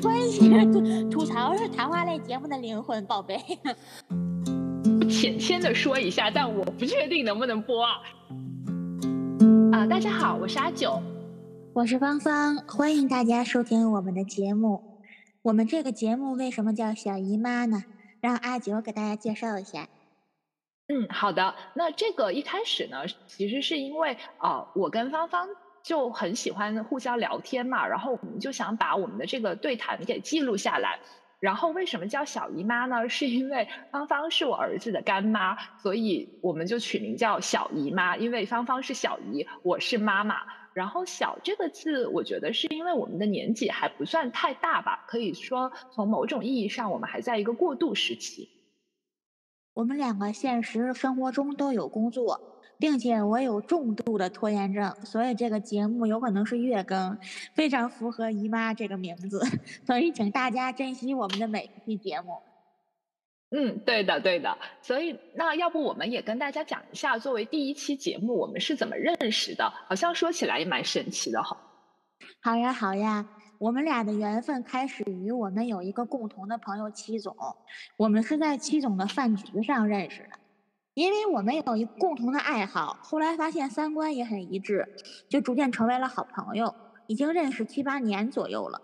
没关系，吐 吐槽是谈话类节目的灵魂，宝贝。浅浅的说一下，但我不确定能不能播啊。啊，大家好，我是阿九，我是芳芳，欢迎大家收听我们的节目。我们这个节目为什么叫小姨妈呢？让阿九给大家介绍一下。嗯，好的。那这个一开始呢，其实是因为啊，我跟芳芳就很喜欢互相聊天嘛，然后我们就想把我们的这个对谈给记录下来。然后为什么叫小姨妈呢？是因为芳芳是我儿子的干妈，所以我们就取名叫小姨妈。因为芳芳是小姨，我是妈妈。然后“小”这个字，我觉得是因为我们的年纪还不算太大吧，可以说从某种意义上，我们还在一个过渡时期。我们两个现实生活中都有工作，并且我有重度的拖延症，所以这个节目有可能是月更，非常符合“姨妈”这个名字。所以，请大家珍惜我们的每一期节目。嗯，对的，对的。所以，那要不我们也跟大家讲一下，作为第一期节目，我们是怎么认识的？好像说起来也蛮神奇的哈。好呀，好呀。我们俩的缘分开始于我们有一个共同的朋友戚总，我们是在戚总的饭局上认识的。因为我们有一共同的爱好，后来发现三观也很一致，就逐渐成为了好朋友，已经认识七八年左右了。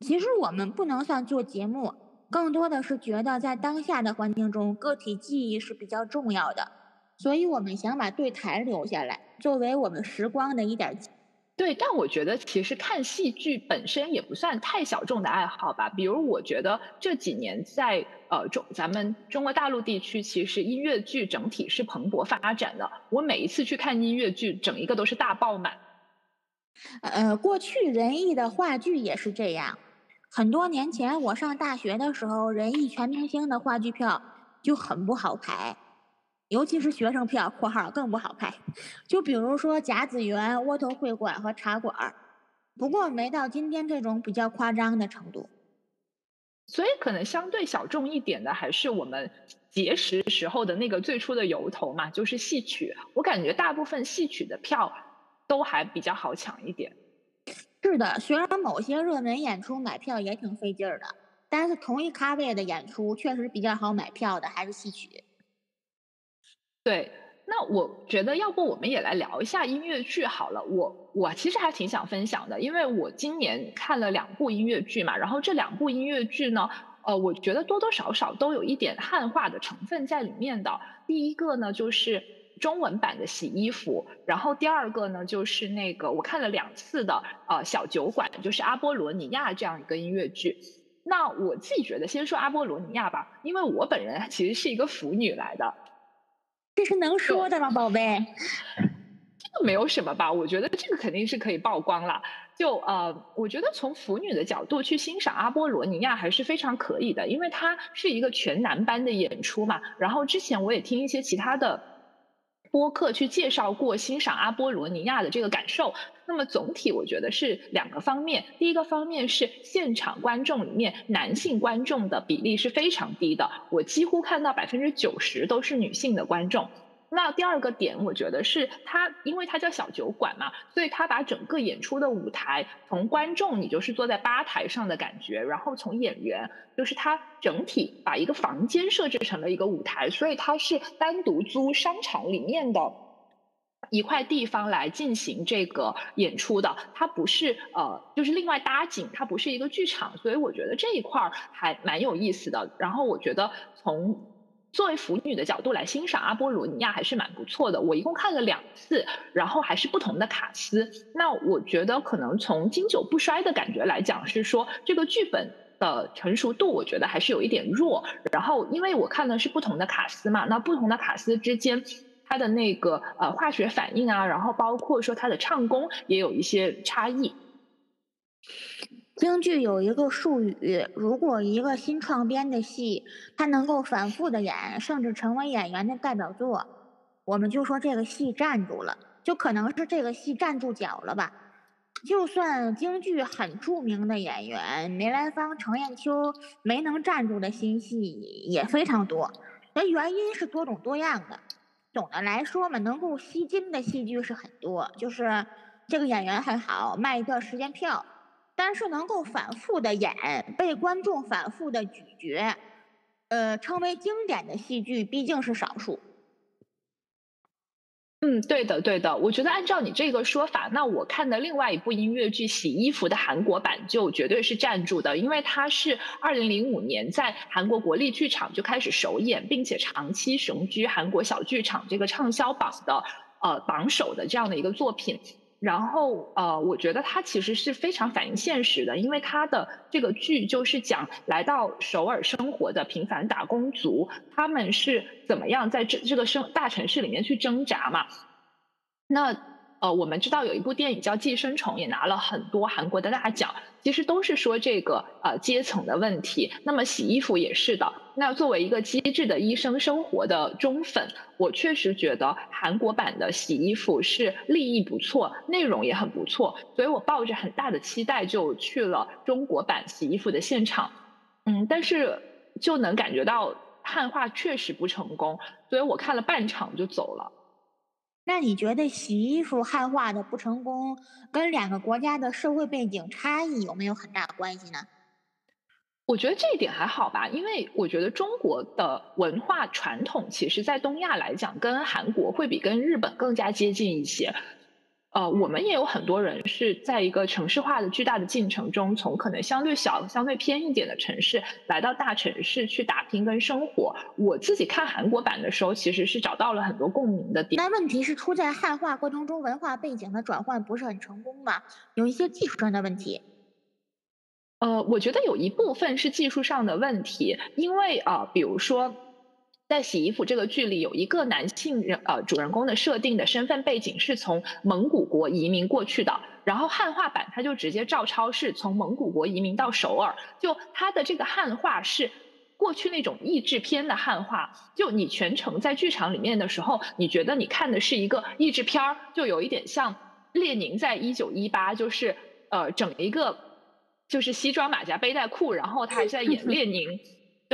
其实我们不能算做节目。更多的是觉得在当下的环境中，个体记忆是比较重要的，所以我们想把对台留下来，作为我们时光的一点。对，但我觉得其实看戏剧本身也不算太小众的爱好吧。比如，我觉得这几年在呃中咱们中国大陆地区，其实音乐剧整体是蓬勃发展的。我每一次去看音乐剧，整一个都是大爆满。呃，过去仁义的话剧也是这样。很多年前，我上大学的时候，人艺全明星的话剧票就很不好排，尤其是学生票（括号更不好排）。就比如说甲子园、窝头会馆和茶馆儿，不过没到今天这种比较夸张的程度。所以，可能相对小众一点的，还是我们结识时候的那个最初的由头嘛，就是戏曲。我感觉大部分戏曲的票都还比较好抢一点。是的，虽然某些热门演出买票也挺费劲儿的，但是同一咖位的演出确实比较好买票的，还是戏曲。对，那我觉得要不我们也来聊一下音乐剧好了。我我其实还挺想分享的，因为我今年看了两部音乐剧嘛，然后这两部音乐剧呢，呃，我觉得多多少少都有一点汉化的成分在里面的。第一个呢，就是。中文版的洗衣服，然后第二个呢，就是那个我看了两次的呃小酒馆，就是阿波罗尼亚这样一个音乐剧。那我自己觉得，先说阿波罗尼亚吧，因为我本人其实是一个腐女来的。这是能说的吗，宝贝？这个没有什么吧？我觉得这个肯定是可以曝光了。就呃，我觉得从腐女的角度去欣赏阿波罗尼亚还是非常可以的，因为它是一个全男班的演出嘛。然后之前我也听一些其他的。播客去介绍过欣赏阿波罗尼亚的这个感受，那么总体我觉得是两个方面。第一个方面是现场观众里面男性观众的比例是非常低的，我几乎看到百分之九十都是女性的观众。那第二个点，我觉得是他，因为他叫小酒馆嘛，所以他把整个演出的舞台，从观众你就是坐在吧台上的感觉，然后从演员，就是他整体把一个房间设置成了一个舞台，所以他是单独租商场里面的一块地方来进行这个演出的，它不是呃，就是另外搭景，它不是一个剧场，所以我觉得这一块儿还蛮有意思的。然后我觉得从。作为腐女的角度来欣赏阿波罗尼亚还是蛮不错的。我一共看了两次，然后还是不同的卡司。那我觉得可能从经久不衰的感觉来讲，是说这个剧本的成熟度，我觉得还是有一点弱。然后因为我看的是不同的卡司嘛，那不同的卡司之间，它的那个呃化学反应啊，然后包括说它的唱功也有一些差异。京剧有一个术语，如果一个新创编的戏，它能够反复的演，甚至成为演员的代表作，我们就说这个戏站住了，就可能是这个戏站住脚了吧。就算京剧很著名的演员梅兰芳、程砚秋没能站住的新戏也非常多，那原因是多种多样的。总的来说嘛，能够吸金的戏剧是很多，就是这个演员很好，卖一段时间票。但是能够反复的演，被观众反复的咀嚼，呃，称为经典的戏剧毕竟是少数。嗯，对的，对的。我觉得按照你这个说法，那我看的另外一部音乐剧《洗衣服》的韩国版就绝对是站住的，因为它是二零零五年在韩国国立剧场就开始首演，并且长期雄居韩国小剧场这个畅销榜的呃榜首的这样的一个作品。然后，呃，我觉得它其实是非常反映现实的，因为它的这个剧就是讲来到首尔生活的平凡打工族，他们是怎么样在这这个生大城市里面去挣扎嘛？那。呃，我们知道有一部电影叫《寄生虫》，也拿了很多韩国的大奖，其实都是说这个呃阶层的问题。那么洗衣服也是的。那作为一个机智的医生生活的忠粉，我确实觉得韩国版的洗衣服是立意不错，内容也很不错，所以我抱着很大的期待就去了中国版洗衣服的现场。嗯，但是就能感觉到汉化确实不成功，所以我看了半场就走了。那你觉得洗衣服汉化的不成功，跟两个国家的社会背景差异有没有很大的关系呢？我觉得这一点还好吧，因为我觉得中国的文化传统，其实在东亚来讲，跟韩国会比跟日本更加接近一些。呃，我们也有很多人是在一个城市化的巨大的进程中，从可能相对小、相对偏一点的城市来到大城市去打拼跟生活。我自己看韩国版的时候，其实是找到了很多共鸣的点。那问题是出在汉化过程中文化背景的转换不是很成功吗？有一些技术上的问题。呃，我觉得有一部分是技术上的问题，因为啊，比如说。在洗衣服这个剧里，有一个男性人呃主人公的设定的身份背景是从蒙古国移民过去的，然后汉化版他就直接照抄是从蒙古国移民到首尔，就他的这个汉化是过去那种译制片的汉化，就你全程在剧场里面的时候，你觉得你看的是一个译制片儿，就有一点像列宁在一九一八，就是呃整一个就是西装马甲背带裤，然后他还在演 列宁。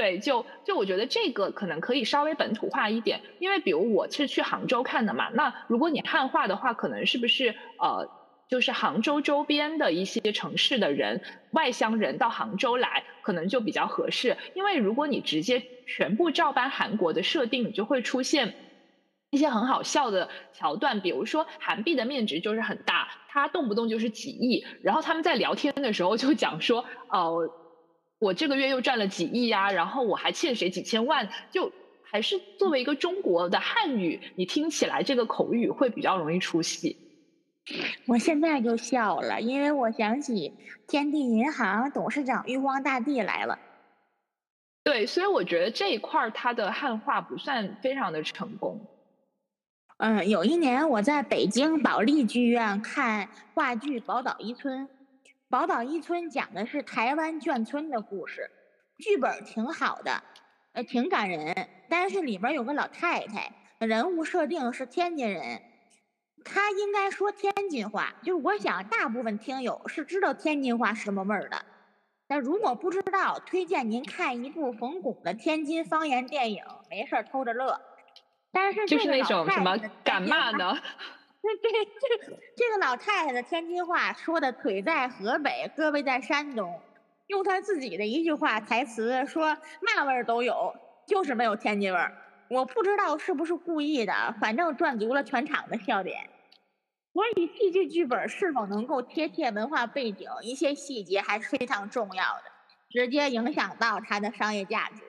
对，就就我觉得这个可能可以稍微本土化一点，因为比如我是去杭州看的嘛，那如果你汉化的话，可能是不是呃，就是杭州周边的一些城市的人，外乡人到杭州来，可能就比较合适。因为如果你直接全部照搬韩国的设定，你就会出现一些很好笑的桥段，比如说韩币的面值就是很大，它动不动就是几亿，然后他们在聊天的时候就讲说，哦。我这个月又赚了几亿呀，然后我还欠谁几千万？就还是作为一个中国的汉语，你听起来这个口语会比较容易出戏。我现在就笑了，因为我想起天地银行董事长玉皇大帝来了。对，所以我觉得这一块儿它的汉化不算非常的成功。嗯，有一年我在北京保利剧院看话剧《宝岛一村》。宝岛一村讲的是台湾眷村的故事，剧本挺好的，呃，挺感人。但是里边有个老太太，人物设定是天津人，她应该说天津话。就是我想，大部分听友是知道天津话是什么味儿的。但如果不知道，推荐您看一部冯巩的天津方言电影，没事偷着乐。但是就是那种什么敢骂呢？这这这这个老太太的天津话说的腿在河北，胳膊在山东，用她自己的一句话台词说嘛味儿都有，就是没有天津味儿。我不知道是不是故意的，反正赚足了全场的笑点。所以戏剧剧本是否能够贴切文化背景，一些细节还是非常重要的，直接影响到它的商业价值。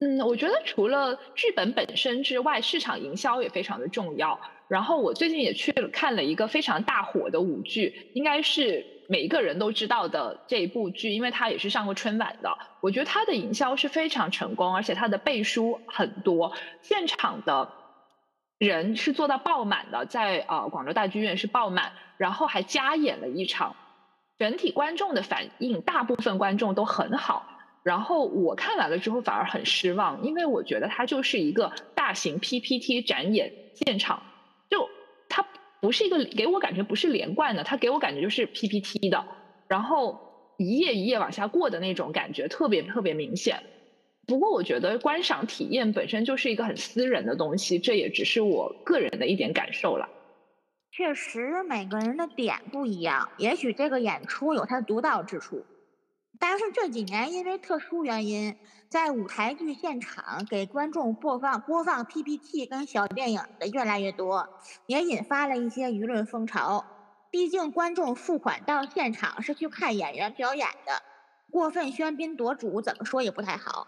嗯，我觉得除了剧本本身之外，市场营销也非常的重要。然后我最近也去看了一个非常大火的舞剧，应该是每一个人都知道的这一部剧，因为它也是上过春晚的。我觉得它的营销是非常成功，而且它的背书很多，现场的人是做到爆满的，在呃广州大剧院是爆满，然后还加演了一场，整体观众的反应，大部分观众都很好。然后我看完了之后反而很失望，因为我觉得它就是一个大型 PPT 展演现场。不是一个给我感觉不是连贯的，它给我感觉就是 PPT 的，然后一页一页往下过的那种感觉特别特别明显。不过我觉得观赏体验本身就是一个很私人的东西，这也只是我个人的一点感受了。确实，每个人的点不一样，也许这个演出有它的独到之处。但是这几年因为特殊原因，在舞台剧现场给观众播放播放 PPT 跟小电影的越来越多，也引发了一些舆论风潮。毕竟观众付款到现场是去看演员表演的，过分喧宾夺主，怎么说也不太好。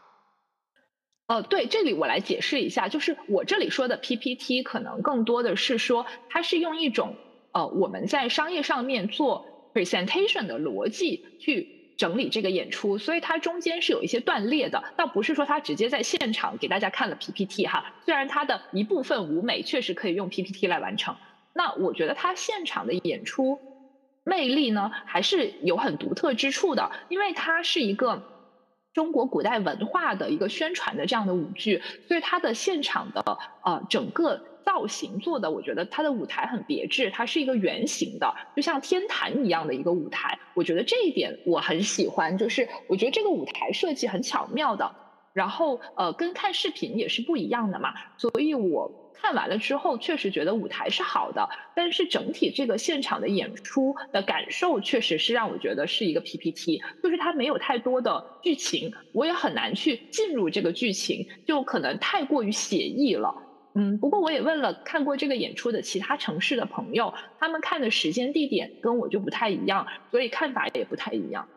哦，对，这里我来解释一下，就是我这里说的 PPT，可能更多的是说，它是用一种呃我们在商业上面做 presentation 的逻辑去整理这个演出，所以它中间是有一些断裂的，倒不是说它直接在现场给大家看了 PPT 哈，虽然它的一部分舞美确实可以用 PPT 来完成，那我觉得它现场的演出魅力呢，还是有很独特之处的，因为它是一个。中国古代文化的一个宣传的这样的舞剧，所以它的现场的呃整个造型做的，我觉得它的舞台很别致，它是一个圆形的，就像天坛一样的一个舞台。我觉得这一点我很喜欢，就是我觉得这个舞台设计很巧妙的，然后呃跟看视频也是不一样的嘛，所以我。看完了之后，确实觉得舞台是好的，但是整体这个现场的演出的感受，确实是让我觉得是一个 PPT，就是它没有太多的剧情，我也很难去进入这个剧情，就可能太过于写意了。嗯，不过我也问了看过这个演出的其他城市的朋友，他们看的时间地点跟我就不太一样，所以看法也不太一样。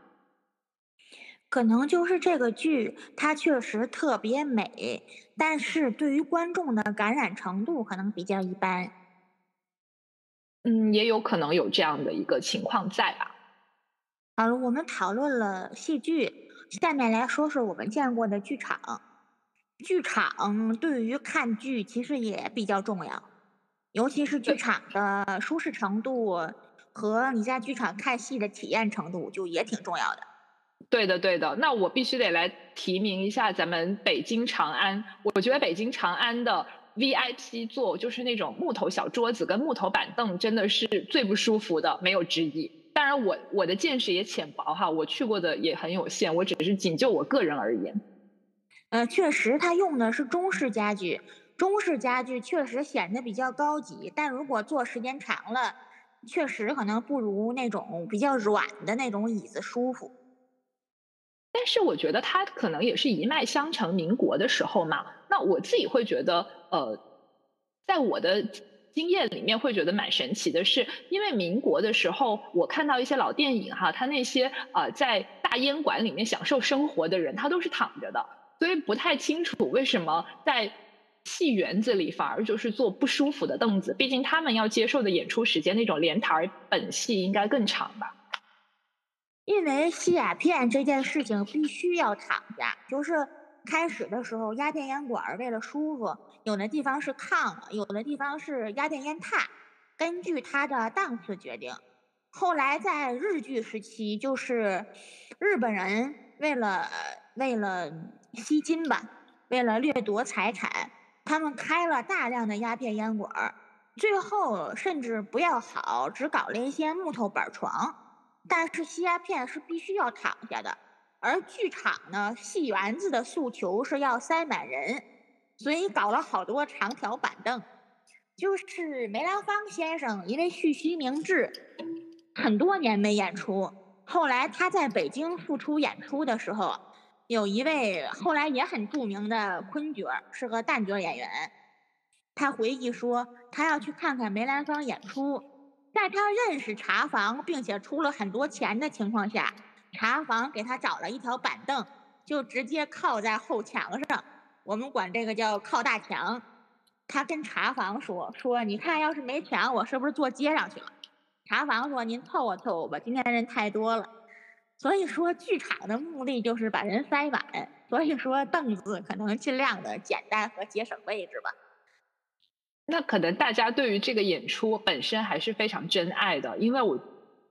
可能就是这个剧，它确实特别美，但是对于观众的感染程度可能比较一般。嗯，也有可能有这样的一个情况在吧。好了，我们讨论了戏剧，下面来说说我们见过的剧场。剧场对于看剧其实也比较重要，尤其是剧场的舒适程度和你在剧场看戏的体验程度，就也挺重要的。对的，对的，那我必须得来提名一下咱们北京长安。我觉得北京长安的 VIP 座就是那种木头小桌子跟木头板凳，真的是最不舒服的，没有之一。当然，我我的见识也浅薄哈，我去过的也很有限，我只是仅就我个人而言。呃，确实，他用的是中式家具，中式家具确实显得比较高级，但如果坐时间长了，确实可能不如那种比较软的那种椅子舒服。但是我觉得它可能也是一脉相承，民国的时候嘛。那我自己会觉得，呃，在我的经验里面会觉得蛮神奇的，是因为民国的时候，我看到一些老电影哈，他那些呃在大烟馆里面享受生活的人，他都是躺着的，所以不太清楚为什么在戏园子里反而就是坐不舒服的凳子。毕竟他们要接受的演出时间，那种连台本戏应该更长吧。因为吸鸦片这件事情必须要躺下，就是开始的时候压电烟管为了舒服，有的地方是炕，有的地方是压电烟榻，根据它的档次决定。后来在日据时期，就是日本人为了为了吸金吧，为了掠夺财产，他们开了大量的鸦片烟馆儿，最后甚至不要好，只搞了一些木头板床。但是吸鸦片是必须要躺下的，而剧场呢，戏园子的诉求是要塞满人，所以搞了好多长条板凳。就是梅兰芳先生因为蓄须明志，很多年没演出，后来他在北京复出演出的时候，有一位后来也很著名的昆角，是个旦角演员，他回忆说，他要去看看梅兰芳演出。在他认识茶房，并且出了很多钱的情况下，茶房给他找了一条板凳，就直接靠在后墙上。我们管这个叫靠大墙。他跟茶房说：“说你看，要是没墙，我是不是坐街上去了？”茶房说：“您凑合凑合吧，今天人太多了。”所以说，剧场的目的就是把人塞满。所以说，凳子可能尽量的简单和节省位置吧。那可能大家对于这个演出本身还是非常珍爱的，因为我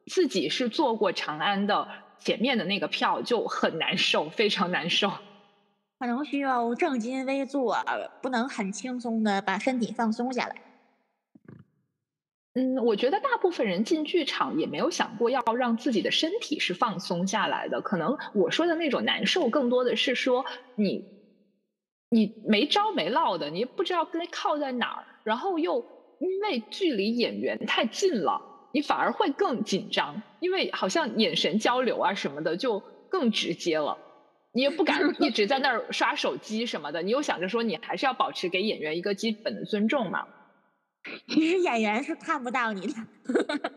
自己是坐过长安的前面的那个票，就很难受，非常难受。可能需要正襟危坐，不能很轻松的把身体放松下来。嗯，我觉得大部分人进剧场也没有想过要让自己的身体是放松下来的。可能我说的那种难受，更多的是说你你没招没落的，你不知道该靠在哪儿。然后又因为距离演员太近了，你反而会更紧张，因为好像眼神交流啊什么的就更直接了。你也不敢一直在那儿刷手机什么的，你又想着说你还是要保持给演员一个基本的尊重嘛。其实演员是看不到你的，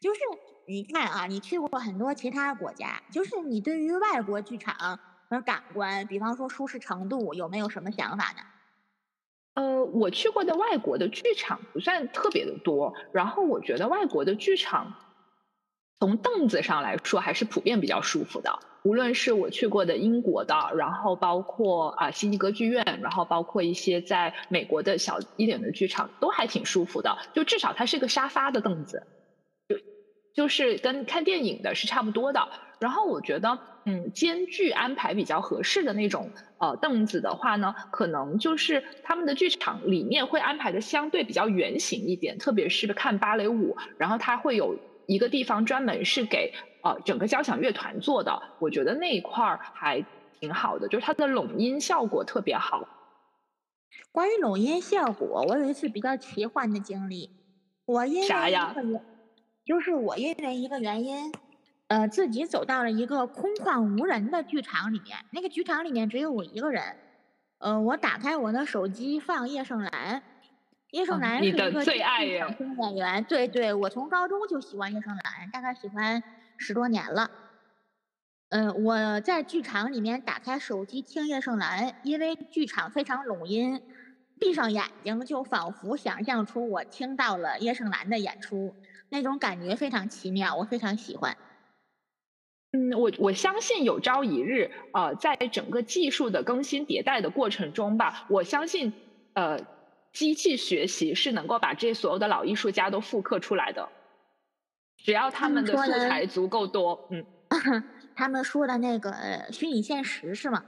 就是你看啊，你去过很多其他国家，就是你对于外国剧场和感官，比方说舒适程度，有没有什么想法呢？呃，我去过的外国的剧场不算特别的多，然后我觉得外国的剧场从凳子上来说还是普遍比较舒服的。无论是我去过的英国的，然后包括啊悉尼歌剧院，然后包括一些在美国的小一点的剧场，都还挺舒服的。就至少它是个沙发的凳子，就就是跟看电影的是差不多的。然后我觉得，嗯，间距安排比较合适的那种呃凳子的话呢，可能就是他们的剧场里面会安排的相对比较圆形一点，特别是看芭蕾舞，然后它会有一个地方专门是给。呃，整个交响乐团做的，我觉得那一块儿还挺好的，就是它的拢音效果特别好。关于拢音效果，我有一次比较奇幻的经历，我因为啥呀？就是我因为一个原因，呃，自己走到了一个空旷无人的剧场里面，那个剧场里面只有我一个人。呃，我打开我的手机放叶圣兰，叶圣楠是一个最爱演员，对对，我从高中就喜欢叶圣楠，大概喜欢。十多年了，嗯，我在剧场里面打开手机听叶圣楠，因为剧场非常拢音，闭上眼睛就仿佛想象出我听到了叶圣楠的演出，那种感觉非常奇妙，我非常喜欢。嗯，我我相信有朝一日，呃，在整个技术的更新迭代的过程中吧，我相信，呃，机器学习是能够把这所有的老艺术家都复刻出来的。只要他们的素材足够多，嗯，他们说的那个虚拟现实是吗？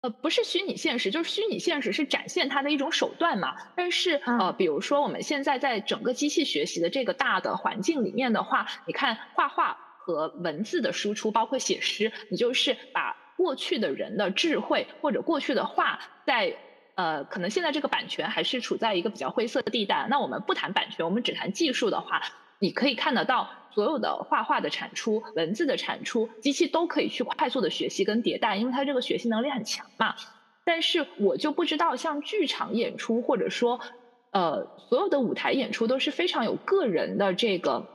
呃，不是虚拟现实，就是虚拟现实是展现它的一种手段嘛。但是呃，比如说我们现在在整个机器学习的这个大的环境里面的话，你看画画和文字的输出，包括写诗，你就是把过去的人的智慧或者过去的话，在呃，可能现在这个版权还是处在一个比较灰色的地带。那我们不谈版权，我们只谈技术的话。你可以看得到所有的画画的产出、文字的产出，机器都可以去快速的学习跟迭代，因为它这个学习能力很强嘛。但是我就不知道，像剧场演出或者说呃所有的舞台演出都是非常有个人的这个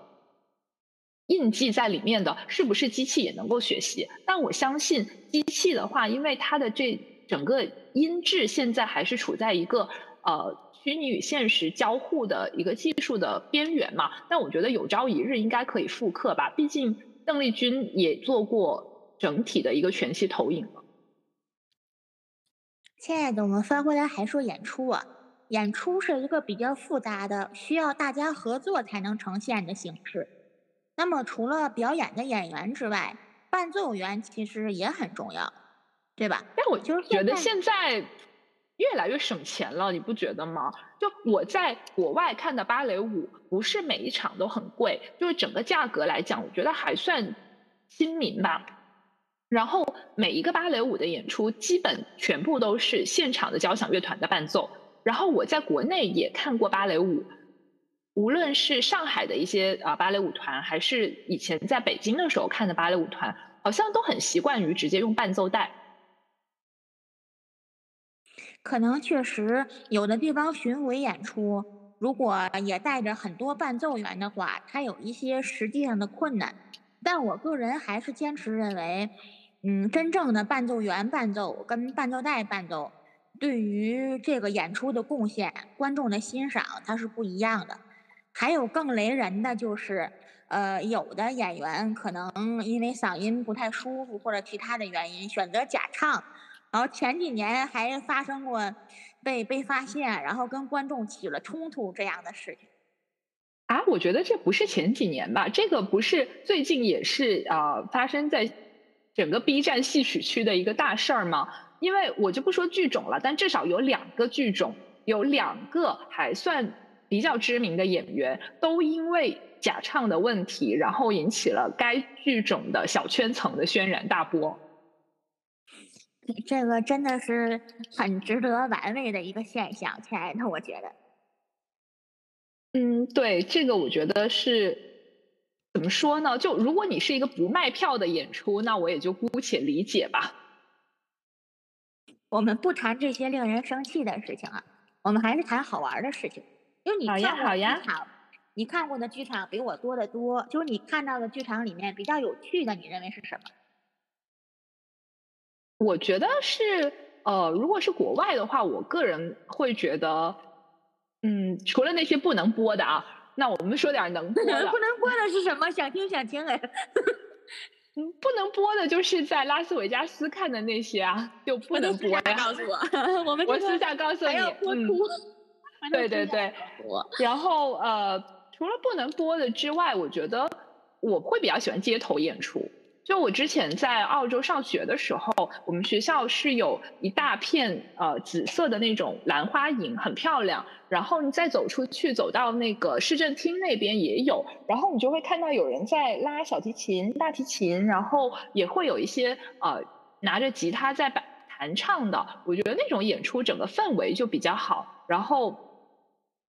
印记在里面的，是不是机器也能够学习？但我相信机器的话，因为它的这整个音质现在还是处在一个呃。虚拟与现实交互的一个技术的边缘嘛，但我觉得有朝一日应该可以复刻吧。毕竟邓丽君也做过整体的一个全息投影了。亲爱的，我们翻回来还说演出啊，演出是一个比较复杂的，需要大家合作才能呈现的形式。那么除了表演的演员之外，伴奏员其实也很重要，对吧？但我就是觉得现在。越来越省钱了，你不觉得吗？就我在国外看的芭蕾舞，不是每一场都很贵，就是整个价格来讲，我觉得还算亲民吧。然后每一个芭蕾舞的演出，基本全部都是现场的交响乐团的伴奏。然后我在国内也看过芭蕾舞，无论是上海的一些啊芭蕾舞团，还是以前在北京的时候看的芭蕾舞团，好像都很习惯于直接用伴奏带。可能确实有的地方巡回演出，如果也带着很多伴奏员的话，它有一些实际上的困难。但我个人还是坚持认为，嗯，真正的伴奏员伴奏跟伴奏带伴奏，对于这个演出的贡献、观众的欣赏，它是不一样的。还有更雷人的就是，呃，有的演员可能因为嗓音不太舒服或者其他的原因，选择假唱。然后前几年还发生过被被发现，然后跟观众起了冲突这样的事情。啊，我觉得这不是前几年吧？这个不是最近也是啊，发生在整个 B 站戏曲区的一个大事儿吗？因为我就不说剧种了，但至少有两个剧种，有两个还算比较知名的演员，都因为假唱的问题，然后引起了该剧种的小圈层的轩然大波。这个真的是很值得玩味的一个现象，亲爱的，我觉得。嗯，对，这个我觉得是怎么说呢？就如果你是一个不卖票的演出，那我也就姑且理解吧。我们不谈这些令人生气的事情啊，我们还是谈好玩的事情。就你好呀，好呀。你看过的剧场比我多得多，就是你看到的剧场里面比较有趣的，你认为是什么？我觉得是，呃，如果是国外的话，我个人会觉得，嗯，除了那些不能播的啊，那我们说点能播的。不能播的是什么？想听想听哎。嗯，不能播的就是在拉斯维加斯看的那些啊，就不能播呀。告诉我，我们我私下告诉你，嗯，对对对。然后呃，除了不能播的之外，我觉得我会比较喜欢街头演出。就我之前在澳洲上学的时候，我们学校是有一大片呃紫色的那种兰花楹，很漂亮。然后你再走出去，走到那个市政厅那边也有，然后你就会看到有人在拉小提琴、大提琴，然后也会有一些呃拿着吉他在弹唱的。我觉得那种演出整个氛围就比较好，然后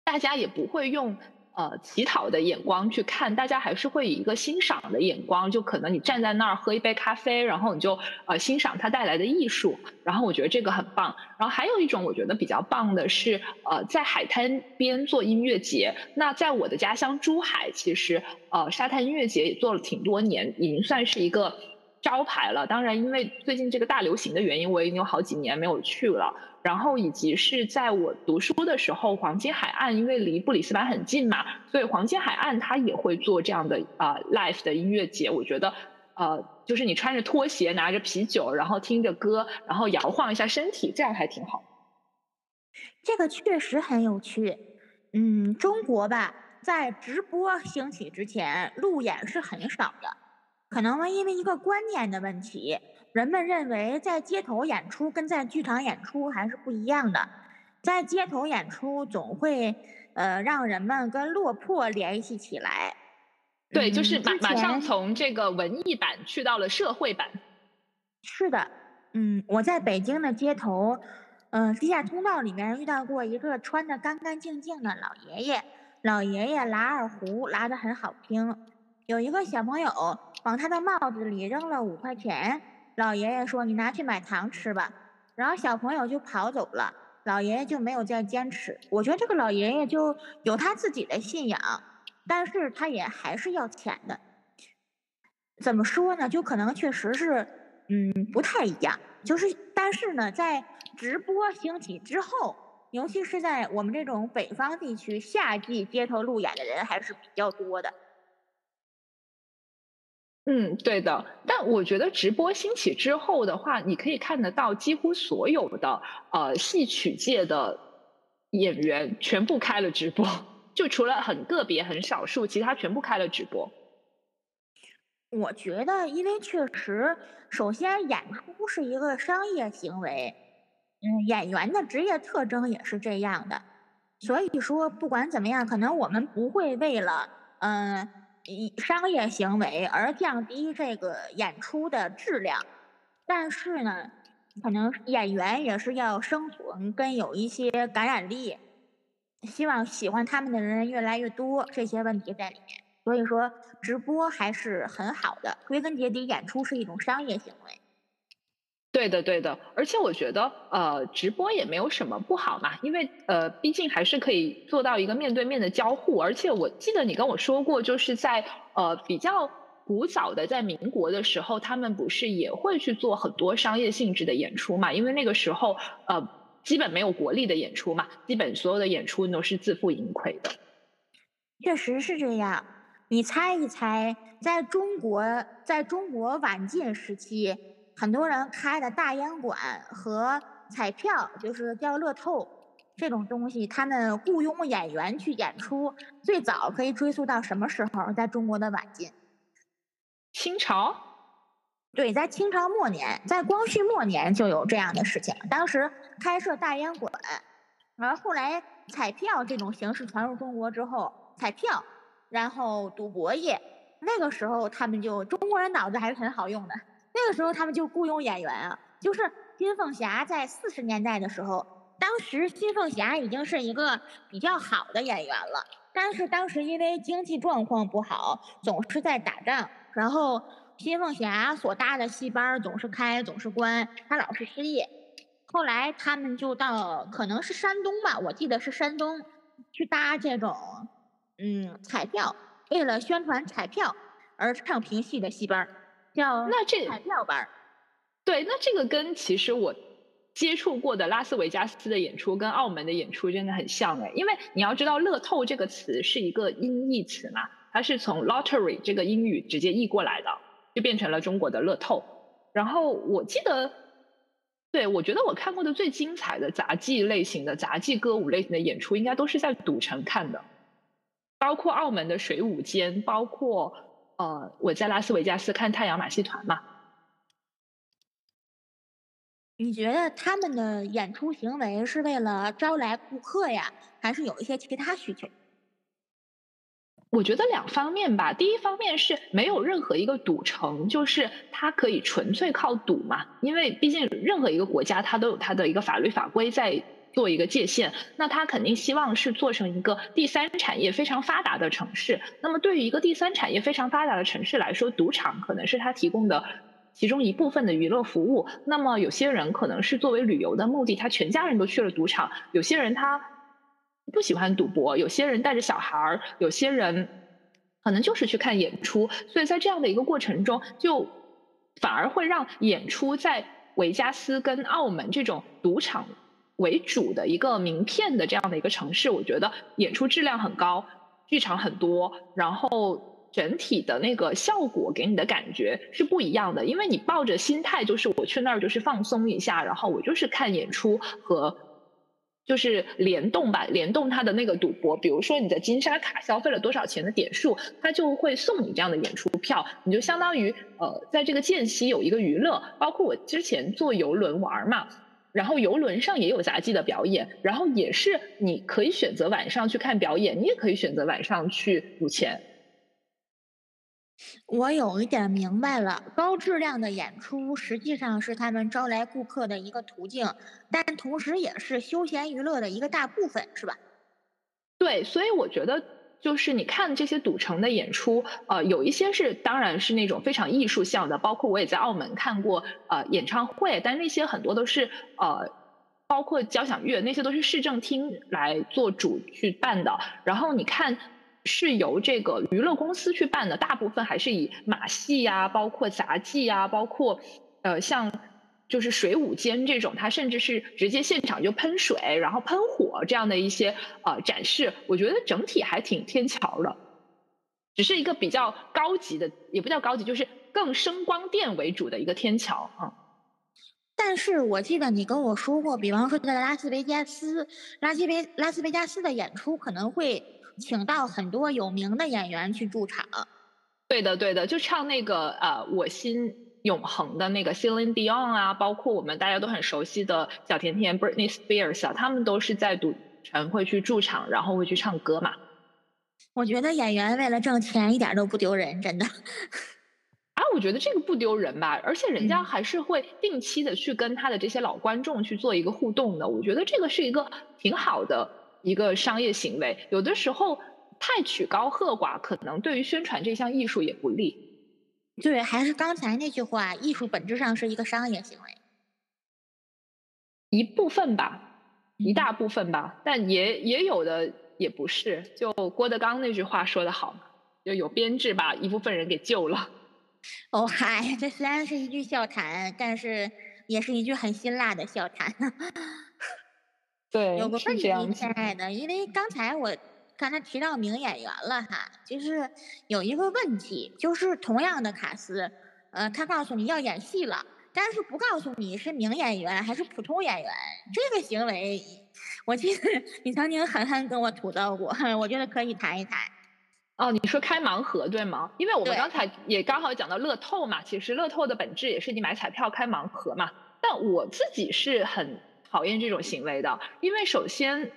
大家也不会用。呃，乞讨的眼光去看，大家还是会以一个欣赏的眼光，就可能你站在那儿喝一杯咖啡，然后你就呃欣赏它带来的艺术，然后我觉得这个很棒。然后还有一种我觉得比较棒的是，呃，在海滩边做音乐节。那在我的家乡珠海，其实呃沙滩音乐节也做了挺多年，已经算是一个招牌了。当然，因为最近这个大流行的原因，我已经有好几年没有去了。然后以及是在我读书的时候，黄金海岸因为离布里斯班很近嘛，所以黄金海岸它也会做这样的啊 live 的音乐节。我觉得，呃，就是你穿着拖鞋，拿着啤酒，然后听着歌，然后摇晃一下身体，这样还挺好。这个确实很有趣。嗯，中国吧，在直播兴起之前，路演是很少的，可能因为一个观念的问题。人们认为，在街头演出跟在剧场演出还是不一样的。在街头演出总会，呃，让人们跟落魄联系起来。对，就是马马上从这个文艺版去到了社会版。是的，嗯，我在北京的街头，嗯，地下通道里面遇到过一个穿的干干净净的老爷爷。老爷爷拉二胡拉得很好听，有一个小朋友往他的帽子里扔了五块钱。老爷爷说：“你拿去买糖吃吧。”然后小朋友就跑走了，老爷爷就没有再坚持。我觉得这个老爷爷就有他自己的信仰，但是他也还是要钱的。怎么说呢？就可能确实是，嗯，不太一样。就是，但是呢，在直播兴起之后，尤其是在我们这种北方地区，夏季街头路演的人还是比较多的。嗯，对的。但我觉得直播兴起之后的话，你可以看得到，几乎所有的呃戏曲界的演员全部开了直播，就除了很个别、很少数，其他全部开了直播。我觉得，因为确实，首先演出是一个商业行为，嗯，演员的职业特征也是这样的，所以说不管怎么样，可能我们不会为了嗯。商业行为而降低这个演出的质量，但是呢，可能演员也是要生存，跟有一些感染力，希望喜欢他们的人越来越多，这些问题在里面。所以说，直播还是很好的。归根结底，演出是一种商业行为。对的，对的，而且我觉得，呃，直播也没有什么不好嘛，因为呃，毕竟还是可以做到一个面对面的交互。而且我记得你跟我说过，就是在呃比较古早的在民国的时候，他们不是也会去做很多商业性质的演出嘛？因为那个时候呃基本没有国力的演出嘛，基本所有的演出都是自负盈亏的。确实是这样。你猜一猜，在中国，在中国晚近时期。很多人开的大烟馆和彩票，就是叫乐透这种东西，他们雇佣演员去演出，最早可以追溯到什么时候？在中国的晚近，清朝。对，在清朝末年，在光绪末年就有这样的事情。当时开设大烟馆，而后来彩票这种形式传入中国之后，彩票，然后赌博业，那个时候他们就中国人脑子还是很好用的。那个时候他们就雇佣演员啊，就是金凤霞在四十年代的时候，当时金凤霞已经是一个比较好的演员了，但是当时因为经济状况不好，总是在打仗，然后金凤霞所搭的戏班总是开总是关，她老是失业。后来他们就到可能是山东吧，我记得是山东，去搭这种嗯彩票，为了宣传彩票而唱评戏的戏班儿，叫那这彩票班。对，那这个跟其实我接触过的拉斯维加斯的演出跟澳门的演出真的很像哎，因为你要知道“乐透”这个词是一个音译词嘛，它是从 lottery 这个英语直接译过来的，就变成了中国的乐透。然后我记得。对，我觉得我看过的最精彩的杂技类型的杂技歌舞类型的演出，应该都是在赌城看的，包括澳门的水舞间，包括呃我在拉斯维加斯看太阳马戏团嘛。你觉得他们的演出行为是为了招来顾客呀，还是有一些其他需求？我觉得两方面吧。第一方面是没有任何一个赌城，就是它可以纯粹靠赌嘛。因为毕竟任何一个国家，它都有它的一个法律法规在做一个界限。那它肯定希望是做成一个第三产业非常发达的城市。那么对于一个第三产业非常发达的城市来说，赌场可能是它提供的其中一部分的娱乐服务。那么有些人可能是作为旅游的目的，他全家人都去了赌场。有些人他。不喜欢赌博，有些人带着小孩儿，有些人可能就是去看演出，所以在这样的一个过程中，就反而会让演出在维加斯跟澳门这种赌场为主的一个名片的这样的一个城市，我觉得演出质量很高，剧场很多，然后整体的那个效果给你的感觉是不一样的，因为你抱着心态就是我去那儿就是放松一下，然后我就是看演出和。就是联动吧，联动它的那个赌博，比如说你在金沙卡消费了多少钱的点数，它就会送你这样的演出票，你就相当于呃，在这个间隙有一个娱乐。包括我之前坐游轮玩嘛，然后游轮上也有杂技的表演，然后也是你可以选择晚上去看表演，你也可以选择晚上去赌钱。我有一点明白了，高质量的演出实际上是他们招来顾客的一个途径，但同时也是休闲娱乐的一个大部分，是吧？对，所以我觉得就是你看这些赌城的演出，呃，有一些是当然是那种非常艺术向的，包括我也在澳门看过呃演唱会，但那些很多都是呃，包括交响乐，那些都是市政厅来做主去办的，然后你看。是由这个娱乐公司去办的，大部分还是以马戏呀，包括杂技呀，包括呃像就是水舞间这种，它甚至是直接现场就喷水，然后喷火这样的一些呃展示，我觉得整体还挺天桥的，只是一个比较高级的，也不叫高级，就是更声光电为主的一个天桥啊。但是我记得你跟我说过，比方说在拉斯维加斯，拉斯维拉斯维加斯的演出可能会。请到很多有名的演员去驻场，对的，对的，就唱那个呃，我心永恒的那个 Celine Dion 啊，包括我们大家都很熟悉的小甜甜 Britney Spears 啊，他们都是在赌城会去驻场，然后会去唱歌嘛。我觉得演员为了挣钱一点都不丢人，真的。啊，我觉得这个不丢人吧，而且人家还是会定期的去跟他的这些老观众去做一个互动的，我觉得这个是一个挺好的。一个商业行为，有的时候太曲高和寡，可能对于宣传这项艺术也不利。对，还是刚才那句话，艺术本质上是一个商业行为。一部分吧，一大部分吧，但也也有的也不是。就郭德纲那句话说的好嘛，就有编制把一部分人给救了。哦嗨，这虽然是一句笑谈，但是也是一句很辛辣的笑谈。对，有个问题，亲爱的，因为刚才我刚才提到名演员了哈，就是有一个问题，就是同样的卡司，呃，他告诉你要演戏了，但是不告诉你是名演员还是普通演员，这个行为，我记得你曾经狠狠跟我吐槽过，我觉得可以谈一谈。哦，你说开盲盒对吗？因为我们刚才也刚好讲到乐透嘛，其实乐透的本质也是你买彩票开盲盒嘛，但我自己是很。讨厌这种行为的，因为首先，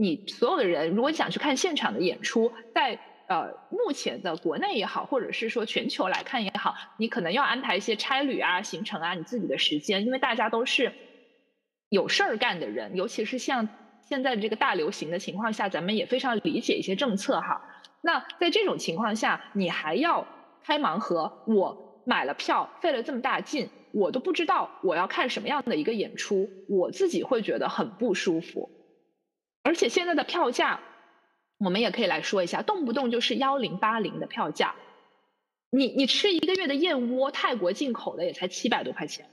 你所有的人，如果你想去看现场的演出，在呃目前的国内也好，或者是说全球来看也好，你可能要安排一些差旅啊、行程啊，你自己的时间，因为大家都是有事儿干的人，尤其是像现在这个大流行的情况下，咱们也非常理解一些政策哈。那在这种情况下，你还要开盲盒？我买了票，费了这么大劲，我都不知道我要看什么样的一个演出，我自己会觉得很不舒服。而且现在的票价，我们也可以来说一下，动不动就是幺零八零的票价。你你吃一个月的燕窝，泰国进口的也才七百多块钱。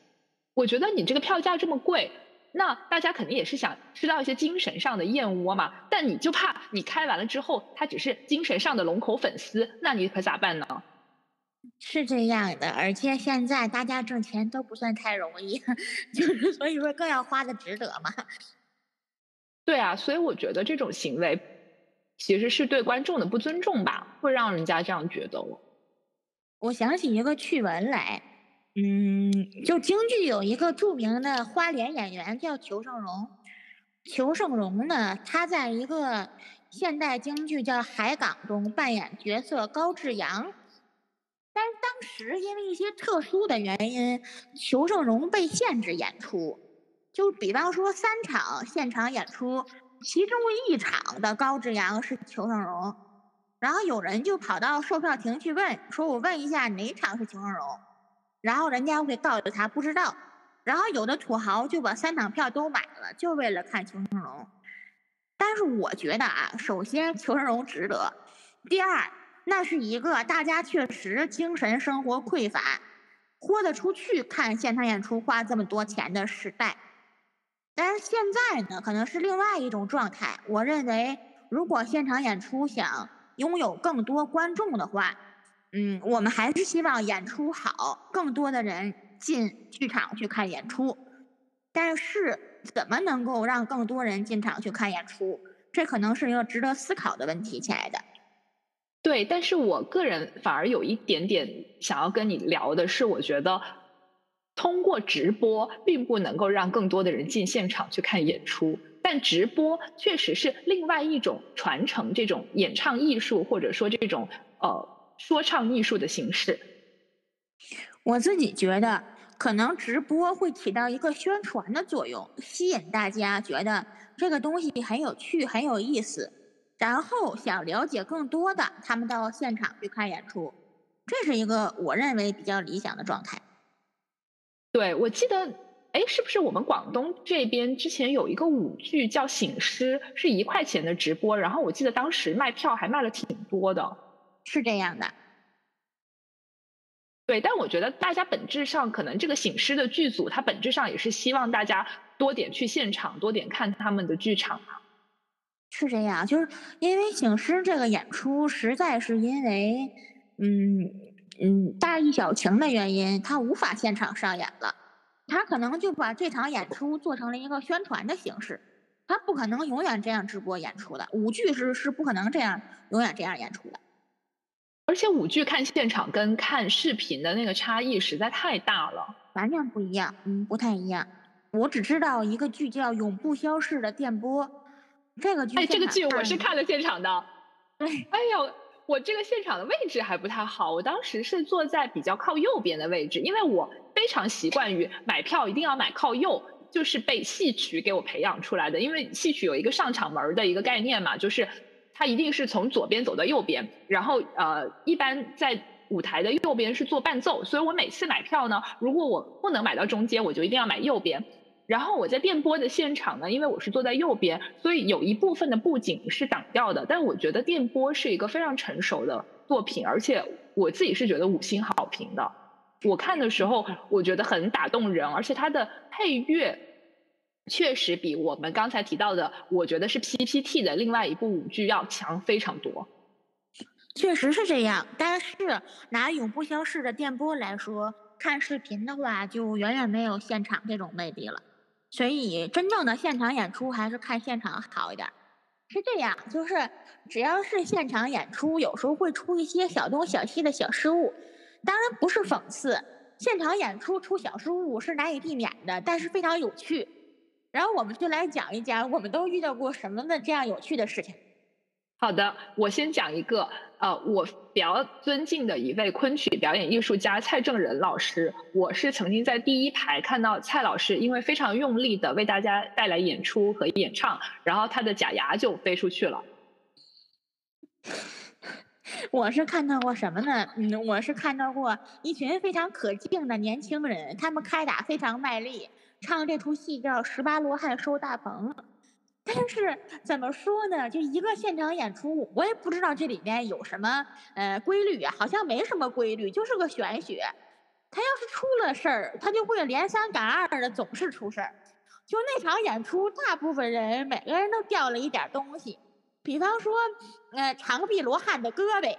我觉得你这个票价这么贵，那大家肯定也是想吃到一些精神上的燕窝嘛。但你就怕你开完了之后，他只是精神上的龙口粉丝，那你可咋办呢？是这样的，而且现在大家挣钱都不算太容易，就是所以说更要花的值得嘛。对啊，所以我觉得这种行为其实是对观众的不尊重吧，会让人家这样觉得。我我想起一个趣闻来，嗯，就京剧有一个著名的花脸演员叫裘盛戎，裘盛戎呢，他在一个现代京剧叫《海港》中扮演角色高志扬。但是当时因为一些特殊的原因，裘盛戎被限制演出。就比方说三场现场演出，其中一场的高志扬是裘盛戎，然后有人就跑到售票亭去问，说我问一下哪场是裘盛戎，然后人家会告诉他不知道，然后有的土豪就把三场票都买了，就为了看裘盛戎。但是我觉得啊，首先裘盛戎值得，第二。那是一个大家确实精神生活匮乏，豁得出去看现场演出花这么多钱的时代。但是现在呢，可能是另外一种状态。我认为，如果现场演出想拥有更多观众的话，嗯，我们还是希望演出好，更多的人进剧场去看演出。但是，怎么能够让更多人进场去看演出？这可能是一个值得思考的问题，亲爱的。对，但是我个人反而有一点点想要跟你聊的是，我觉得通过直播并不能够让更多的人进现场去看演出，但直播确实是另外一种传承这种演唱艺术或者说这种呃说唱艺术的形式。我自己觉得，可能直播会起到一个宣传的作用，吸引大家觉得这个东西很有趣、很有意思。然后想了解更多的，他们到现场去看演出，这是一个我认为比较理想的状态。对，我记得，哎，是不是我们广东这边之前有一个舞剧叫《醒狮》，是一块钱的直播，然后我记得当时卖票还卖了挺多的。是这样的。对，但我觉得大家本质上可能这个《醒狮》的剧组，它本质上也是希望大家多点去现场，多点看他们的剧场。是这样，就是因为《醒狮》这个演出，实在是因为，嗯嗯，大义小情的原因，他无法现场上演了。他可能就把这场演出做成了一个宣传的形式，他不可能永远这样直播演出的。舞剧是是不可能这样永远这样演出的。而且舞剧看现场跟看视频的那个差异实在太大了，完全不一样，嗯，不太一样。我只知道一个剧叫《永不消逝的电波》。这个剧哎，这个剧我是看了现场的。对，哎呦，我这个现场的位置还不太好，我当时是坐在比较靠右边的位置，因为我非常习惯于买票一定要买靠右，就是被戏曲给我培养出来的。因为戏曲有一个上场门的一个概念嘛，就是它一定是从左边走到右边，然后呃，一般在舞台的右边是做伴奏，所以我每次买票呢，如果我不能买到中间，我就一定要买右边。然后我在电波的现场呢，因为我是坐在右边，所以有一部分的布景是挡掉的。但我觉得电波是一个非常成熟的作品，而且我自己是觉得五星好评的。我看的时候，我觉得很打动人，而且它的配乐确实比我们刚才提到的，我觉得是 PPT 的另外一部舞剧要强非常多。确实是这样，但是拿永不消逝的电波来说，看视频的话就远远没有现场这种魅力了。所以，真正的现场演出还是看现场好一点。是这样，就是只要是现场演出，有时候会出一些小东小西的小失误。当然不是讽刺，现场演出出小失误是难以避免的，但是非常有趣。然后我们就来讲一讲，我们都遇到过什么的这样有趣的事情。好的，我先讲一个，呃，我比较尊敬的一位昆曲表演艺术家蔡正仁老师，我是曾经在第一排看到蔡老师因为非常用力的为大家带来演出和演唱，然后他的假牙就飞出去了。我是看到过什么呢？嗯，我是看到过一群非常可敬的年轻人，他们开打非常卖力，唱这出戏叫《十八罗汉收大棚》。但是怎么说呢？就一个现场演出，我也不知道这里面有什么呃规律啊，好像没什么规律，就是个玄学。他要是出了事儿，他就会连三赶二的，总是出事儿。就那场演出，大部分人每个人都掉了一点东西，比方说，呃，长臂罗汉的胳膊。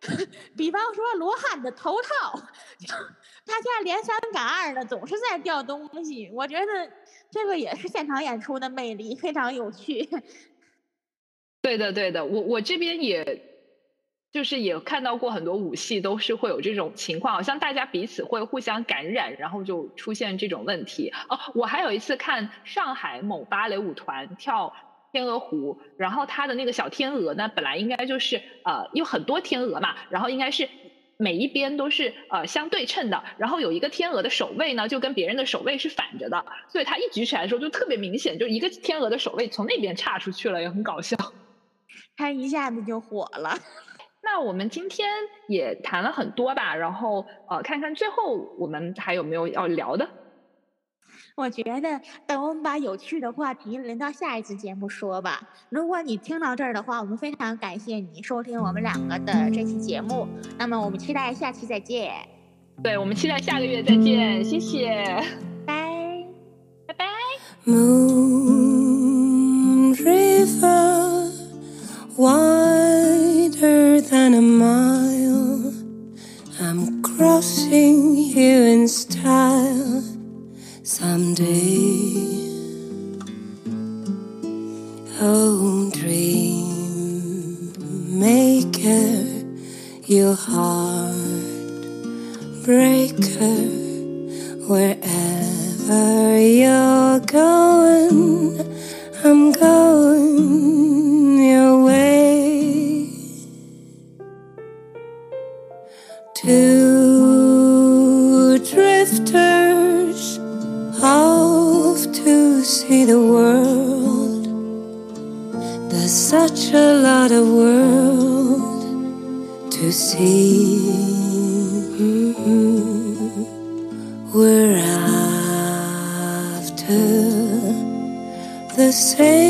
比方说罗汉的头套，大家连三赶二的，总是在掉东西。我觉得这个也是现场演出的魅力，非常有趣。对的，对的，我我这边也就是也看到过很多舞戏，都是会有这种情况，好像大家彼此会互相感染，然后就出现这种问题。哦，我还有一次看上海某芭蕾舞团跳。天鹅湖，然后它的那个小天鹅呢，本来应该就是呃有很多天鹅嘛，然后应该是每一边都是呃相对称的，然后有一个天鹅的手位呢，就跟别人的手位是反着的，所以它一举起来的时候就特别明显，就一个天鹅的手位从那边岔出去了，也很搞笑。它一下子就火了。那我们今天也谈了很多吧，然后呃看看最后我们还有没有要聊的。我觉得等我们把有趣的话题轮到下一次节目说吧。如果你听到这儿的话，我们非常感谢你收听我们两个的这期节目。那么我们期待下期再见。对，我们期待下个月再见。谢谢，拜拜拜。Moon river wider than a mile, I'm crossing you in style. Someday. Oh, dream maker, you heart breaker, wherever you're going, I'm going your way. Two drifters see the world. There's such a lot of world to see. Mm-hmm. We're after the same